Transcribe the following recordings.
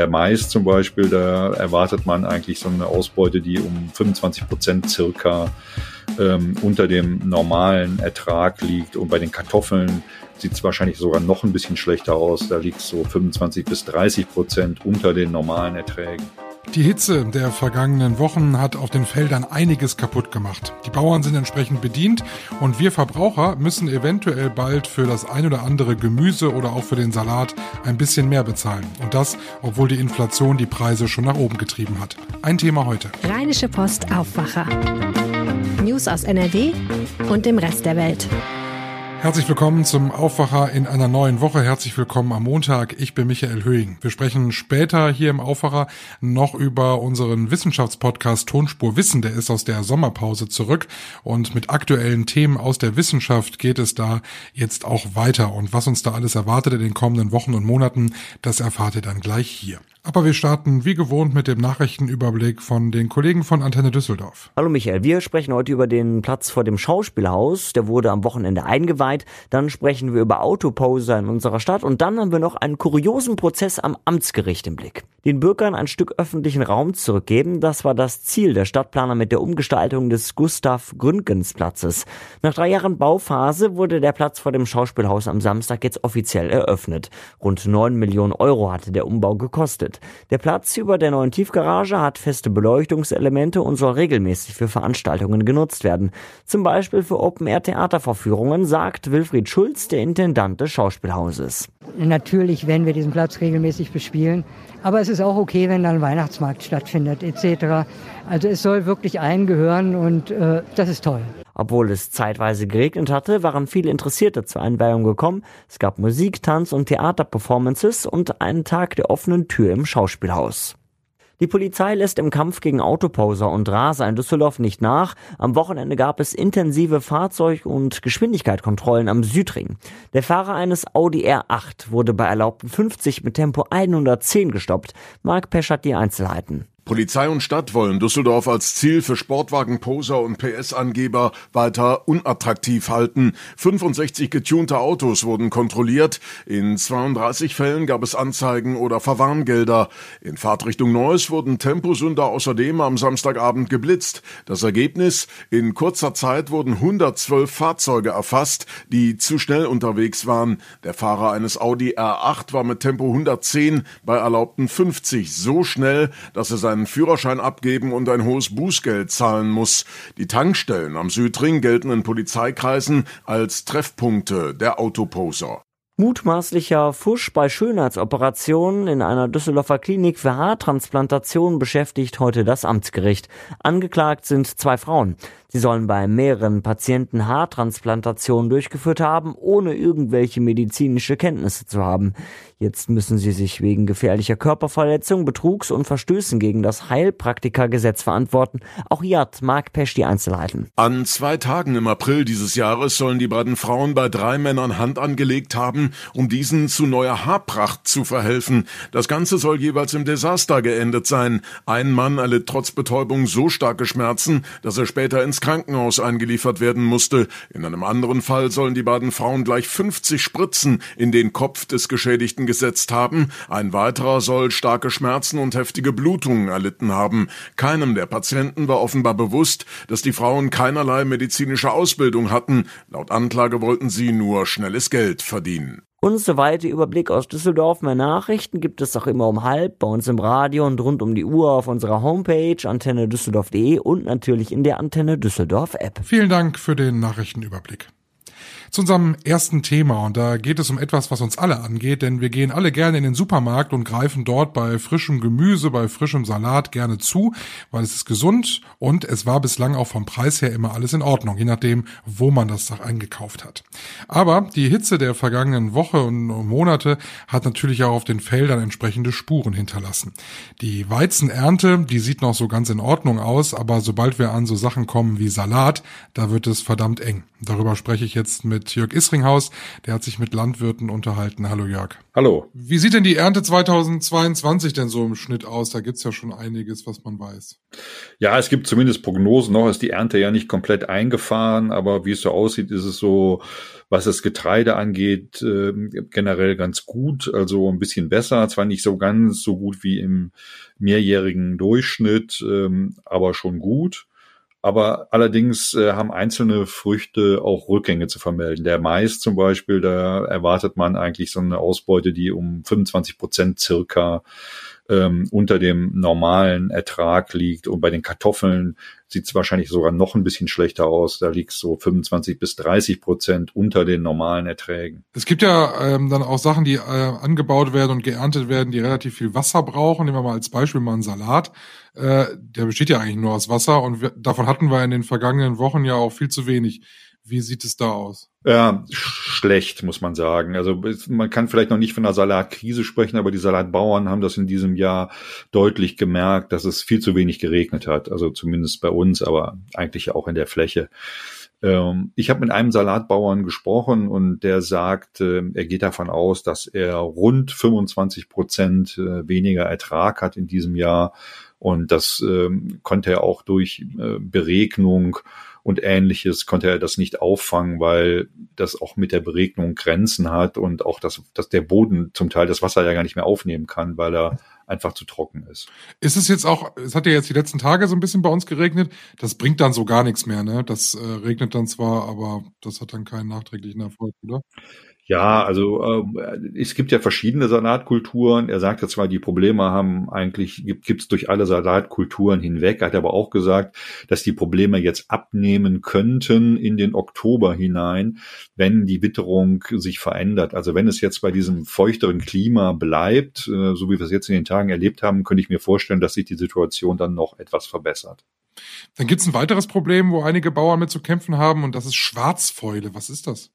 Der Mais zum Beispiel, da erwartet man eigentlich so eine Ausbeute, die um 25 Prozent circa ähm, unter dem normalen Ertrag liegt. Und bei den Kartoffeln sieht es wahrscheinlich sogar noch ein bisschen schlechter aus. Da liegt es so 25 bis 30 Prozent unter den normalen Erträgen. Die Hitze der vergangenen Wochen hat auf den Feldern einiges kaputt gemacht. Die Bauern sind entsprechend bedient und wir Verbraucher müssen eventuell bald für das ein oder andere Gemüse oder auch für den Salat ein bisschen mehr bezahlen. Und das, obwohl die Inflation die Preise schon nach oben getrieben hat. Ein Thema heute. Rheinische Post Aufwacher. News aus NRW und dem Rest der Welt. Herzlich willkommen zum Aufwacher in einer neuen Woche. Herzlich willkommen am Montag. Ich bin Michael Höhing. Wir sprechen später hier im Aufwacher noch über unseren Wissenschaftspodcast Tonspur Wissen. Der ist aus der Sommerpause zurück und mit aktuellen Themen aus der Wissenschaft geht es da jetzt auch weiter. Und was uns da alles erwartet in den kommenden Wochen und Monaten, das erfahrt ihr dann gleich hier. Aber wir starten wie gewohnt mit dem Nachrichtenüberblick von den Kollegen von Antenne Düsseldorf. Hallo Michael, wir sprechen heute über den Platz vor dem Schauspielhaus. Der wurde am Wochenende eingeweiht. Dann sprechen wir über Autoposer in unserer Stadt und dann haben wir noch einen kuriosen Prozess am Amtsgericht im Blick. Den Bürgern ein Stück öffentlichen Raum zurückgeben, das war das Ziel der Stadtplaner mit der Umgestaltung des Gustav Gründgens Platzes. Nach drei Jahren Bauphase wurde der Platz vor dem Schauspielhaus am Samstag jetzt offiziell eröffnet. Rund neun Millionen Euro hatte der Umbau gekostet. Der Platz über der neuen Tiefgarage hat feste Beleuchtungselemente und soll regelmäßig für Veranstaltungen genutzt werden. Zum Beispiel für Open-Air-Theatervorführungen, sagt Wilfried Schulz, der Intendant des Schauspielhauses. Natürlich werden wir diesen Platz regelmäßig bespielen, aber es ist auch okay, wenn dann Weihnachtsmarkt stattfindet etc. Also es soll wirklich allen gehören und äh, das ist toll. Obwohl es zeitweise geregnet hatte, waren viele Interessierte zur Einweihung gekommen. Es gab Musik, Tanz und Theaterperformances und einen Tag der offenen Tür im Schauspielhaus. Die Polizei lässt im Kampf gegen Autoposer und Raser in Düsseldorf nicht nach. Am Wochenende gab es intensive Fahrzeug- und Geschwindigkeitskontrollen am Südring. Der Fahrer eines Audi R8 wurde bei erlaubten 50 mit Tempo 110 gestoppt. Mark Pesch hat die Einzelheiten. Polizei und Stadt wollen Düsseldorf als Ziel für Sportwagenposer und PS-Angeber weiter unattraktiv halten. 65 getunte Autos wurden kontrolliert. In 32 Fällen gab es Anzeigen oder Verwarngelder. In Fahrtrichtung Neuss wurden Temposünder außerdem am Samstagabend geblitzt. Das Ergebnis? In kurzer Zeit wurden 112 Fahrzeuge erfasst, die zu schnell unterwegs waren. Der Fahrer eines Audi R8 war mit Tempo 110 bei erlaubten 50 so schnell, dass er seinen seinen Führerschein abgeben und ein hohes Bußgeld zahlen muss. Die Tankstellen am Südring gelten in Polizeikreisen als Treffpunkte der Autoposer. Mutmaßlicher Fusch bei Schönheitsoperationen in einer Düsseldorfer Klinik für Haartransplantation beschäftigt heute das Amtsgericht. Angeklagt sind zwei Frauen. Sie sollen bei mehreren Patienten Haartransplantationen durchgeführt haben, ohne irgendwelche medizinische Kenntnisse zu haben. Jetzt müssen sie sich wegen gefährlicher Körperverletzung, Betrugs und Verstößen gegen das Heilpraktikergesetz verantworten. Auch hier hat Mark Pesch die Einzelheiten. An zwei Tagen im April dieses Jahres sollen die beiden Frauen bei drei Männern Hand angelegt haben, um diesen zu neuer Haarpracht zu verhelfen. Das Ganze soll jeweils im Desaster geendet sein. Ein Mann erlitt trotz Betäubung so starke Schmerzen, dass er später ins Krankenhaus eingeliefert werden musste. In einem anderen Fall sollen die beiden Frauen gleich 50 Spritzen in den Kopf des Geschädigten gesetzt haben. Ein weiterer soll starke Schmerzen und heftige Blutungen erlitten haben. Keinem der Patienten war offenbar bewusst, dass die Frauen keinerlei medizinische Ausbildung hatten. Laut Anklage wollten sie nur schnelles Geld verdienen. Und so weiter Überblick aus Düsseldorf. Mehr Nachrichten gibt es auch immer um halb bei uns im Radio und rund um die Uhr auf unserer Homepage antennedüsseldorf.de und natürlich in der Antenne Düsseldorf App. Vielen Dank für den Nachrichtenüberblick zu unserem ersten Thema. Und da geht es um etwas, was uns alle angeht, denn wir gehen alle gerne in den Supermarkt und greifen dort bei frischem Gemüse, bei frischem Salat gerne zu, weil es ist gesund und es war bislang auch vom Preis her immer alles in Ordnung, je nachdem, wo man das eingekauft hat. Aber die Hitze der vergangenen Woche und Monate hat natürlich auch auf den Feldern entsprechende Spuren hinterlassen. Die Weizenernte, die sieht noch so ganz in Ordnung aus, aber sobald wir an so Sachen kommen wie Salat, da wird es verdammt eng. Darüber spreche ich jetzt mit Jörg Isringhaus. Der hat sich mit Landwirten unterhalten. Hallo Jörg. Hallo. Wie sieht denn die Ernte 2022 denn so im Schnitt aus? Da gibt's ja schon einiges, was man weiß. Ja, es gibt zumindest Prognosen. Noch ist die Ernte ja nicht komplett eingefahren, aber wie es so aussieht, ist es so was das Getreide angeht, äh, generell ganz gut, also ein bisschen besser, zwar nicht so ganz so gut wie im mehrjährigen Durchschnitt, ähm, aber schon gut. Aber allerdings äh, haben einzelne Früchte auch Rückgänge zu vermelden. Der Mais zum Beispiel, da erwartet man eigentlich so eine Ausbeute, die um 25 Prozent circa ähm, unter dem normalen Ertrag liegt. Und bei den Kartoffeln sieht es wahrscheinlich sogar noch ein bisschen schlechter aus. Da liegt so 25 bis 30 Prozent unter den normalen Erträgen. Es gibt ja ähm, dann auch Sachen, die äh, angebaut werden und geerntet werden, die relativ viel Wasser brauchen. Nehmen wir mal als Beispiel mal einen Salat. Äh, der besteht ja eigentlich nur aus Wasser und wir, davon hatten wir in den vergangenen Wochen ja auch viel zu wenig. Wie sieht es da aus? Ja, schlecht, muss man sagen. Also man kann vielleicht noch nicht von einer Salatkrise sprechen, aber die Salatbauern haben das in diesem Jahr deutlich gemerkt, dass es viel zu wenig geregnet hat. Also zumindest bei uns, aber eigentlich auch in der Fläche. Ähm, ich habe mit einem Salatbauern gesprochen und der sagt, er geht davon aus, dass er rund 25 Prozent äh, weniger Ertrag hat in diesem Jahr. Und das ähm, konnte er auch durch äh, Beregnung und ähnliches konnte er das nicht auffangen, weil das auch mit der Beregnung Grenzen hat und auch, dass, dass der Boden zum Teil das Wasser ja gar nicht mehr aufnehmen kann, weil er einfach zu trocken ist. Ist es jetzt auch, es hat ja jetzt die letzten Tage so ein bisschen bei uns geregnet, das bringt dann so gar nichts mehr, ne? Das äh, regnet dann zwar, aber das hat dann keinen nachträglichen Erfolg, oder? Ja, also äh, es gibt ja verschiedene Salatkulturen. Er sagt ja zwar, die Probleme haben eigentlich, gibt es durch alle Salatkulturen hinweg. Er hat aber auch gesagt, dass die Probleme jetzt abnehmen könnten in den Oktober hinein, wenn die Witterung sich verändert. Also wenn es jetzt bei diesem feuchteren Klima bleibt, äh, so wie wir es jetzt in den Tagen erlebt haben, könnte ich mir vorstellen, dass sich die Situation dann noch etwas verbessert. Dann gibt es ein weiteres Problem, wo einige Bauern mit zu kämpfen haben, und das ist Schwarzfäule. Was ist das?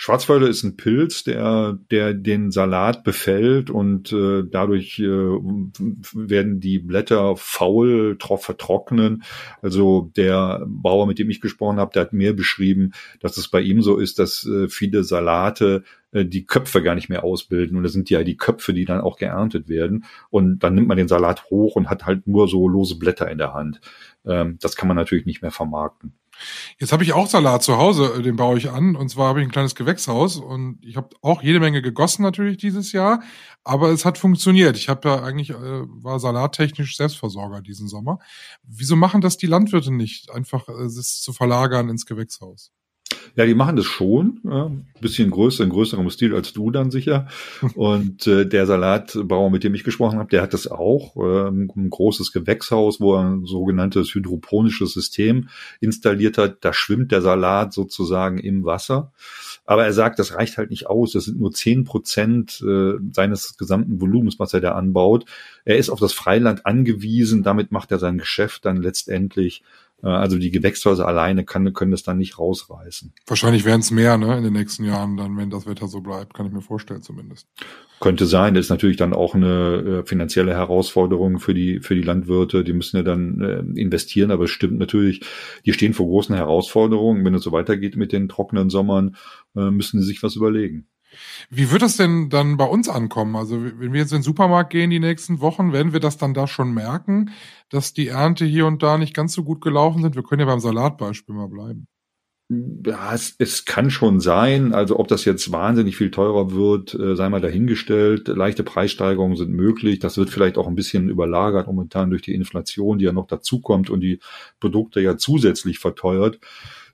Schwarzfäule ist ein Pilz, der, der den Salat befällt und äh, dadurch äh, werden die Blätter faul, vertrocknen. Also der Bauer, mit dem ich gesprochen habe, der hat mir beschrieben, dass es bei ihm so ist, dass äh, viele Salate äh, die Köpfe gar nicht mehr ausbilden. Und das sind ja die Köpfe, die dann auch geerntet werden. Und dann nimmt man den Salat hoch und hat halt nur so lose Blätter in der Hand. Ähm, das kann man natürlich nicht mehr vermarkten. Jetzt habe ich auch Salat zu Hause, äh, den baue ich an. Und zwar habe ich ein kleines Gewächshaus und ich habe auch jede Menge gegossen natürlich dieses Jahr, aber es hat funktioniert. Ich habe ja eigentlich äh, war salattechnisch Selbstversorger diesen Sommer. Wieso machen das die Landwirte nicht, einfach äh, es zu verlagern ins Gewächshaus? Ja, die machen das schon. Ja, ein bisschen größer, in größerem Stil als du dann sicher. Und äh, der Salatbauer, mit dem ich gesprochen habe, der hat das auch. Äh, ein großes Gewächshaus, wo er ein sogenanntes hydroponisches System installiert hat. Da schwimmt der Salat sozusagen im Wasser. Aber er sagt, das reicht halt nicht aus. Das sind nur zehn Prozent äh, seines gesamten Volumens, was er da anbaut. Er ist auf das Freiland angewiesen. Damit macht er sein Geschäft dann letztendlich also die Gewächshäuser alleine kann, können das dann nicht rausreißen. Wahrscheinlich werden es mehr, ne, in den nächsten Jahren, dann, wenn das Wetter so bleibt, kann ich mir vorstellen zumindest. Könnte sein. Das ist natürlich dann auch eine äh, finanzielle Herausforderung für die, für die Landwirte. Die müssen ja dann äh, investieren, aber es stimmt natürlich, die stehen vor großen Herausforderungen. Wenn es so weitergeht mit den trockenen Sommern, äh, müssen sie sich was überlegen. Wie wird das denn dann bei uns ankommen? Also wenn wir jetzt in den Supermarkt gehen die nächsten Wochen, werden wir das dann da schon merken, dass die Ernte hier und da nicht ganz so gut gelaufen sind? Wir können ja beim Salatbeispiel mal bleiben. Ja, es, es kann schon sein. Also ob das jetzt wahnsinnig viel teurer wird, äh, sei mal dahingestellt. Leichte Preissteigerungen sind möglich. Das wird vielleicht auch ein bisschen überlagert momentan durch die Inflation, die ja noch dazukommt und die Produkte ja zusätzlich verteuert.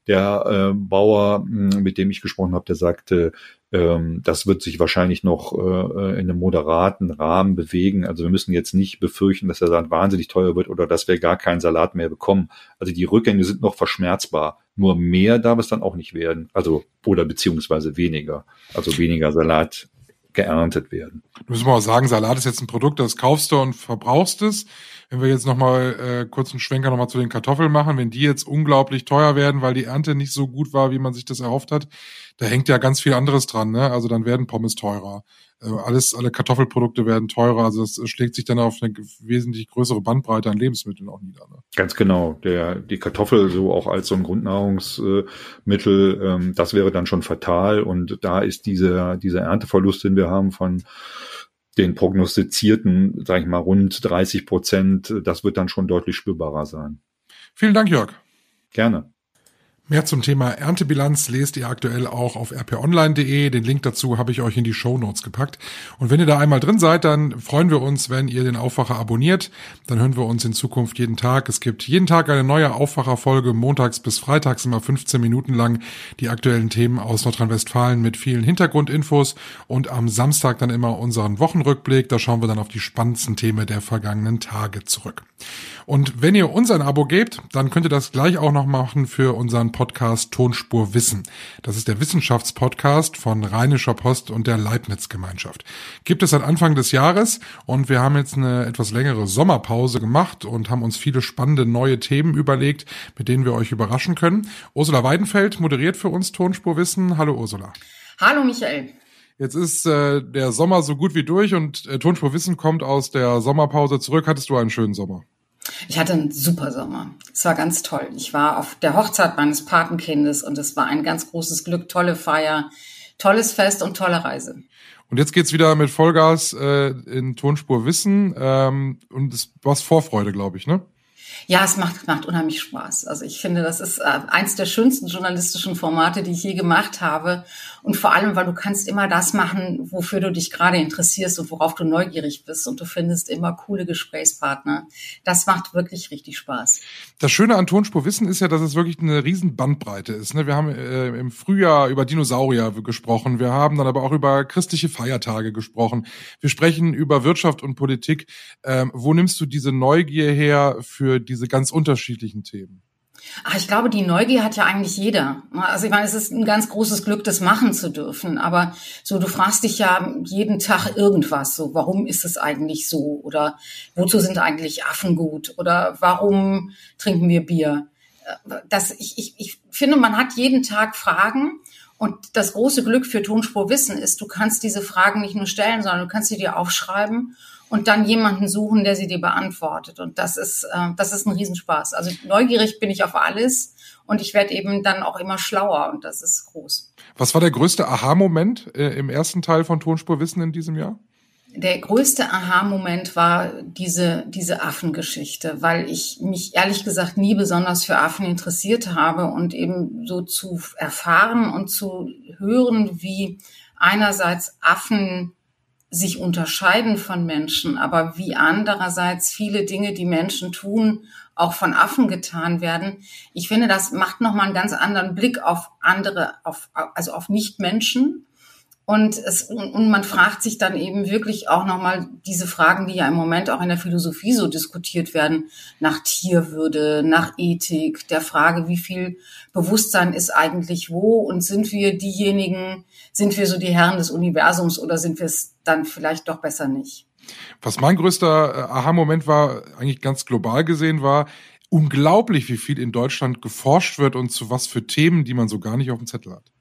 Der äh, Bauer, mit dem ich gesprochen habe, der sagte, ähm, das wird sich wahrscheinlich noch äh, in einem moderaten Rahmen bewegen. Also wir müssen jetzt nicht befürchten, dass der Salat wahnsinnig teuer wird oder dass wir gar keinen Salat mehr bekommen. Also die Rückgänge sind noch verschmerzbar. Nur mehr darf es dann auch nicht werden. Also oder beziehungsweise weniger. Also weniger Salat geerntet werden. Du musst mal sagen, Salat ist jetzt ein Produkt, das kaufst du und verbrauchst es. Wenn wir jetzt nochmal äh, kurz einen Schwenker nochmal zu den Kartoffeln machen, wenn die jetzt unglaublich teuer werden, weil die Ernte nicht so gut war, wie man sich das erhofft hat, da hängt ja ganz viel anderes dran. Ne? Also dann werden Pommes teurer. Äh, alles, alle Kartoffelprodukte werden teurer. Also das schlägt sich dann auf eine wesentlich größere Bandbreite an Lebensmitteln auch nieder. Ne? Ganz genau. Der, die Kartoffel so auch als so ein Grundnahrungsmittel, ähm, das wäre dann schon fatal. Und da ist dieser, dieser Ernteverlust, den wir haben von den prognostizierten, sage ich mal, rund 30 Prozent, das wird dann schon deutlich spürbarer sein. Vielen Dank, Jörg. Gerne. Mehr zum Thema Erntebilanz lest ihr aktuell auch auf rponline.de. Den Link dazu habe ich euch in die Show Notes gepackt. Und wenn ihr da einmal drin seid, dann freuen wir uns, wenn ihr den Aufwacher abonniert. Dann hören wir uns in Zukunft jeden Tag. Es gibt jeden Tag eine neue Aufwacherfolge, montags bis freitags immer 15 Minuten lang die aktuellen Themen aus Nordrhein-Westfalen mit vielen Hintergrundinfos und am Samstag dann immer unseren Wochenrückblick. Da schauen wir dann auf die spannendsten Themen der vergangenen Tage zurück. Und wenn ihr uns ein Abo gebt, dann könnt ihr das gleich auch noch machen für unseren Podcast Tonspur Wissen. Das ist der Wissenschaftspodcast von Rheinischer Post und der Leibniz Gemeinschaft. Gibt es seit Anfang des Jahres und wir haben jetzt eine etwas längere Sommerpause gemacht und haben uns viele spannende neue Themen überlegt, mit denen wir euch überraschen können. Ursula Weidenfeld moderiert für uns Tonspur Wissen. Hallo Ursula. Hallo Michael. Jetzt ist äh, der Sommer so gut wie durch und äh, Tonspur Wissen kommt aus der Sommerpause zurück. Hattest du einen schönen Sommer? Ich hatte einen super Sommer. Es war ganz toll. Ich war auf der Hochzeit meines Patenkindes und es war ein ganz großes Glück, tolle Feier, tolles Fest und tolle Reise. Und jetzt geht's wieder mit Vollgas äh, in Tonspur Wissen ähm, und es war Vorfreude, glaube ich, ne? Ja, es macht, macht unheimlich Spaß. Also ich finde, das ist äh, eins der schönsten journalistischen Formate, die ich je gemacht habe. Und vor allem, weil du kannst immer das machen, wofür du dich gerade interessierst und worauf du neugierig bist. Und du findest immer coole Gesprächspartner. Das macht wirklich richtig Spaß. Das Schöne an Tonspur Wissen ist ja, dass es wirklich eine riesen Bandbreite ist. Ne? Wir haben äh, im Frühjahr über Dinosaurier gesprochen. Wir haben dann aber auch über christliche Feiertage gesprochen. Wir sprechen über Wirtschaft und Politik. Ähm, wo nimmst du diese Neugier her für diese ganz unterschiedlichen Themen? Ach, ich glaube, die Neugier hat ja eigentlich jeder. Also ich meine, es ist ein ganz großes Glück, das machen zu dürfen. Aber so, du fragst dich ja jeden Tag irgendwas. So, warum ist es eigentlich so? Oder wozu sind eigentlich Affen gut? Oder warum trinken wir Bier? Das, ich, ich, ich finde, man hat jeden Tag Fragen. Und das große Glück für Tonspur Wissen ist, du kannst diese Fragen nicht nur stellen, sondern du kannst sie dir aufschreiben und dann jemanden suchen, der sie dir beantwortet. Und das ist, äh, das ist ein Riesenspaß. Also neugierig bin ich auf alles und ich werde eben dann auch immer schlauer und das ist groß. Was war der größte Aha-Moment äh, im ersten Teil von Tonspurwissen in diesem Jahr? Der größte Aha-Moment war diese, diese Affengeschichte, weil ich mich ehrlich gesagt nie besonders für Affen interessiert habe und eben so zu erfahren und zu hören, wie einerseits Affen sich unterscheiden von Menschen, aber wie andererseits viele Dinge, die Menschen tun, auch von Affen getan werden. Ich finde, das macht nochmal einen ganz anderen Blick auf andere, auf, also auf Nichtmenschen und, es, und man fragt sich dann eben wirklich auch nochmal diese Fragen, die ja im Moment auch in der Philosophie so diskutiert werden, nach Tierwürde, nach Ethik, der Frage, wie viel Bewusstsein ist eigentlich wo und sind wir diejenigen, sind wir so die Herren des Universums oder sind wir es dann vielleicht doch besser nicht? Was mein größter äh, Aha-Moment war, eigentlich ganz global gesehen, war, unglaublich, wie viel in Deutschland geforscht wird und zu was für Themen, die man so gar nicht auf dem Zettel hat.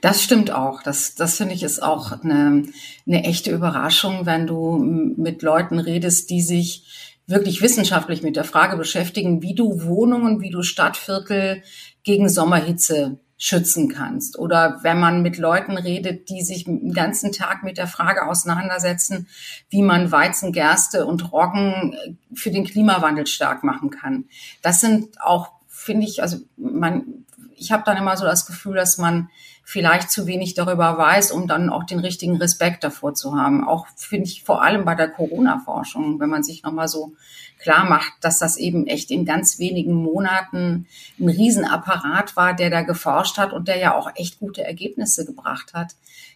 Das stimmt auch. Das, das finde ich ist auch eine, eine echte Überraschung, wenn du mit Leuten redest, die sich wirklich wissenschaftlich mit der Frage beschäftigen, wie du Wohnungen, wie du Stadtviertel gegen Sommerhitze schützen kannst. Oder wenn man mit Leuten redet, die sich den ganzen Tag mit der Frage auseinandersetzen, wie man Weizen, Gerste und Roggen für den Klimawandel stark machen kann. Das sind auch, finde ich, also man, ich habe dann immer so das Gefühl, dass man vielleicht zu wenig darüber weiß, um dann auch den richtigen Respekt davor zu haben. Auch finde ich vor allem bei der Corona-Forschung, wenn man sich nochmal so klar macht, dass das eben echt in ganz wenigen Monaten ein Riesenapparat war, der da geforscht hat und der ja auch echt gute Ergebnisse gebracht hat.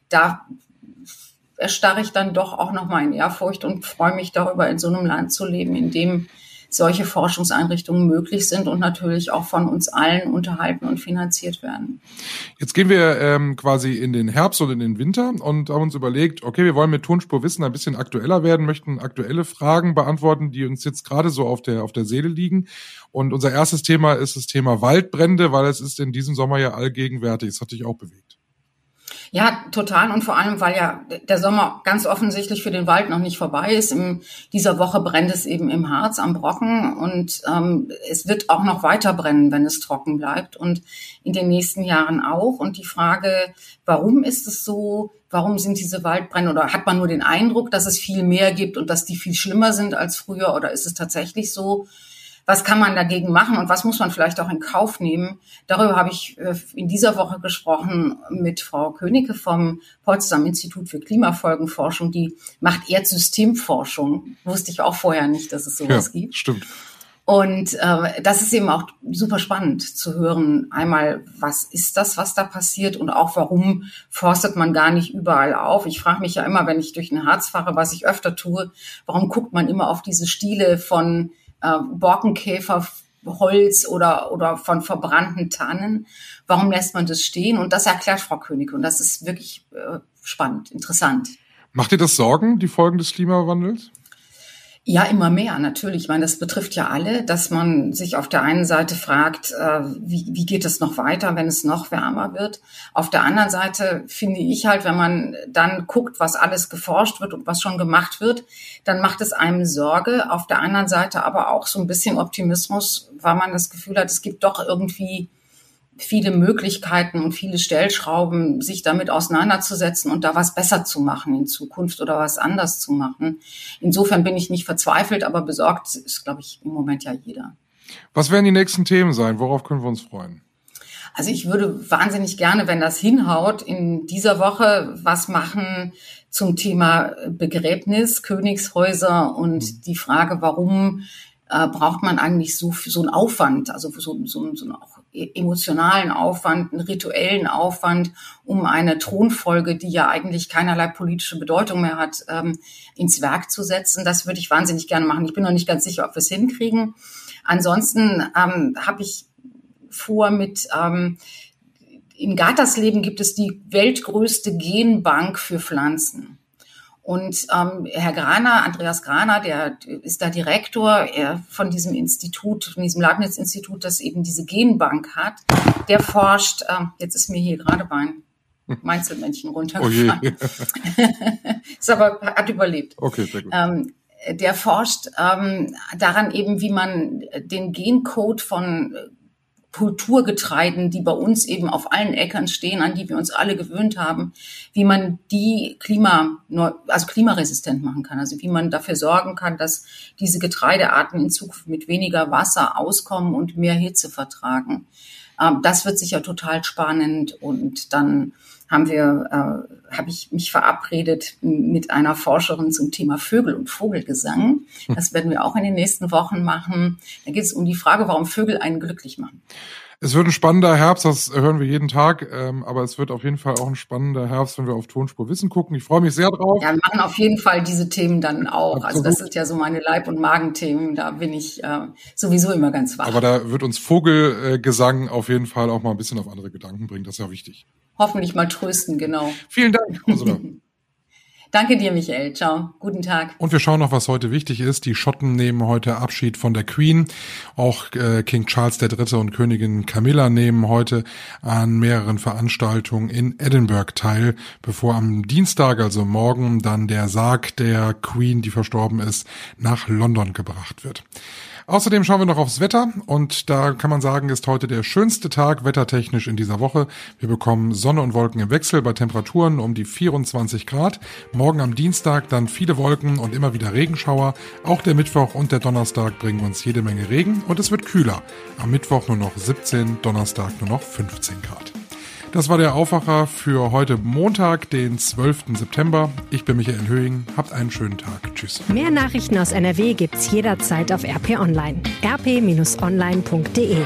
Da erstarre ich dann doch auch nochmal in Ehrfurcht und freue mich darüber, in so einem Land zu leben, in dem solche Forschungseinrichtungen möglich sind und natürlich auch von uns allen unterhalten und finanziert werden. Jetzt gehen wir ähm, quasi in den Herbst und in den Winter und haben uns überlegt, okay, wir wollen mit Tonspur Wissen ein bisschen aktueller werden, möchten aktuelle Fragen beantworten, die uns jetzt gerade so auf der, auf der Seele liegen. Und unser erstes Thema ist das Thema Waldbrände, weil es ist in diesem Sommer ja allgegenwärtig. Das hat dich auch bewegt. Ja, total. Und vor allem, weil ja der Sommer ganz offensichtlich für den Wald noch nicht vorbei ist. In dieser Woche brennt es eben im Harz am Brocken und ähm, es wird auch noch weiter brennen, wenn es trocken bleibt und in den nächsten Jahren auch. Und die Frage, warum ist es so? Warum sind diese Waldbrände oder hat man nur den Eindruck, dass es viel mehr gibt und dass die viel schlimmer sind als früher oder ist es tatsächlich so? Was kann man dagegen machen und was muss man vielleicht auch in Kauf nehmen. Darüber habe ich äh, in dieser Woche gesprochen mit Frau Königke vom Potsdam Institut für Klimafolgenforschung. Die macht Erdsystemforschung. Wusste ich auch vorher nicht, dass es sowas ja, gibt. Stimmt. Und äh, das ist eben auch super spannend zu hören. Einmal, was ist das, was da passiert und auch warum forstet man gar nicht überall auf. Ich frage mich ja immer, wenn ich durch ein Harz fahre, was ich öfter tue, warum guckt man immer auf diese Stiele von äh, Borkenkäferholz oder, oder von verbrannten Tannen? Warum lässt man das stehen? Und das erklärt Frau König und das ist wirklich äh, spannend, interessant. Macht dir das Sorgen, die Folgen des Klimawandels? Ja, immer mehr, natürlich. Ich meine, das betrifft ja alle, dass man sich auf der einen Seite fragt, äh, wie, wie geht es noch weiter, wenn es noch wärmer wird. Auf der anderen Seite finde ich halt, wenn man dann guckt, was alles geforscht wird und was schon gemacht wird, dann macht es einem Sorge. Auf der anderen Seite aber auch so ein bisschen Optimismus, weil man das Gefühl hat, es gibt doch irgendwie viele Möglichkeiten und viele Stellschrauben, sich damit auseinanderzusetzen und da was besser zu machen in Zukunft oder was anders zu machen. Insofern bin ich nicht verzweifelt, aber besorgt ist, glaube ich, im Moment ja jeder. Was werden die nächsten Themen sein? Worauf können wir uns freuen? Also ich würde wahnsinnig gerne, wenn das hinhaut, in dieser Woche was machen zum Thema Begräbnis, Königshäuser und mhm. die Frage, warum äh, braucht man eigentlich so, so einen Aufwand, also so, so, so auch emotionalen Aufwand, einen rituellen Aufwand, um eine Thronfolge, die ja eigentlich keinerlei politische Bedeutung mehr hat, ähm, ins Werk zu setzen. Das würde ich wahnsinnig gerne machen. Ich bin noch nicht ganz sicher, ob wir es hinkriegen. Ansonsten ähm, habe ich vor mit ähm, in Gattersleben gibt es die weltgrößte Genbank für Pflanzen. Und ähm, Herr Graner, Andreas Graner, der ist da Direktor er, von diesem Institut, von diesem Leibniz-Institut, das eben diese Genbank hat. Der forscht, ähm, jetzt ist mir hier gerade mein Meinzelmännchen runtergefallen. Oh ist aber, hat überlebt. Okay, sehr gut. Ähm, der forscht ähm, daran eben, wie man den Gencode von Kulturgetreiden, die bei uns eben auf allen Äckern stehen, an die wir uns alle gewöhnt haben, wie man die Klima, also klimaresistent machen kann. Also wie man dafür sorgen kann, dass diese Getreidearten in Zukunft mit weniger Wasser auskommen und mehr Hitze vertragen. Ähm, das wird sicher total spannend und dann haben wir, äh, habe ich mich verabredet mit einer Forscherin zum Thema Vögel und Vogelgesang. Das werden wir auch in den nächsten Wochen machen. Da geht es um die Frage, warum Vögel einen glücklich machen. Es wird ein spannender Herbst, das hören wir jeden Tag, ähm, aber es wird auf jeden Fall auch ein spannender Herbst, wenn wir auf Tonspur Wissen gucken. Ich freue mich sehr drauf. Ja, wir machen auf jeden Fall diese Themen dann auch. Absolut. Also das sind ja so meine Leib- und Magenthemen, da bin ich äh, sowieso immer ganz wach. Aber da wird uns Vogelgesang auf jeden Fall auch mal ein bisschen auf andere Gedanken bringen, das ist ja wichtig. Hoffentlich mal trösten, genau. Vielen Dank, Ursula. Danke dir, Michael. Ciao. Guten Tag. Und wir schauen noch, was heute wichtig ist. Die Schotten nehmen heute Abschied von der Queen. Auch äh, King Charles III. und Königin Camilla nehmen heute an mehreren Veranstaltungen in Edinburgh teil, bevor am Dienstag, also morgen, dann der Sarg der Queen, die verstorben ist, nach London gebracht wird. Außerdem schauen wir noch aufs Wetter und da kann man sagen, ist heute der schönste Tag wettertechnisch in dieser Woche. Wir bekommen Sonne und Wolken im Wechsel bei Temperaturen um die 24 Grad. Morgen am Dienstag dann viele Wolken und immer wieder Regenschauer. Auch der Mittwoch und der Donnerstag bringen uns jede Menge Regen und es wird kühler. Am Mittwoch nur noch 17, Donnerstag nur noch 15 Grad. Das war der Aufwacher für heute Montag, den 12. September. Ich bin Michael Höhing. Habt einen schönen Tag. Tschüss. Mehr Nachrichten aus NRW gibt's jederzeit auf RP Online. rp-online.de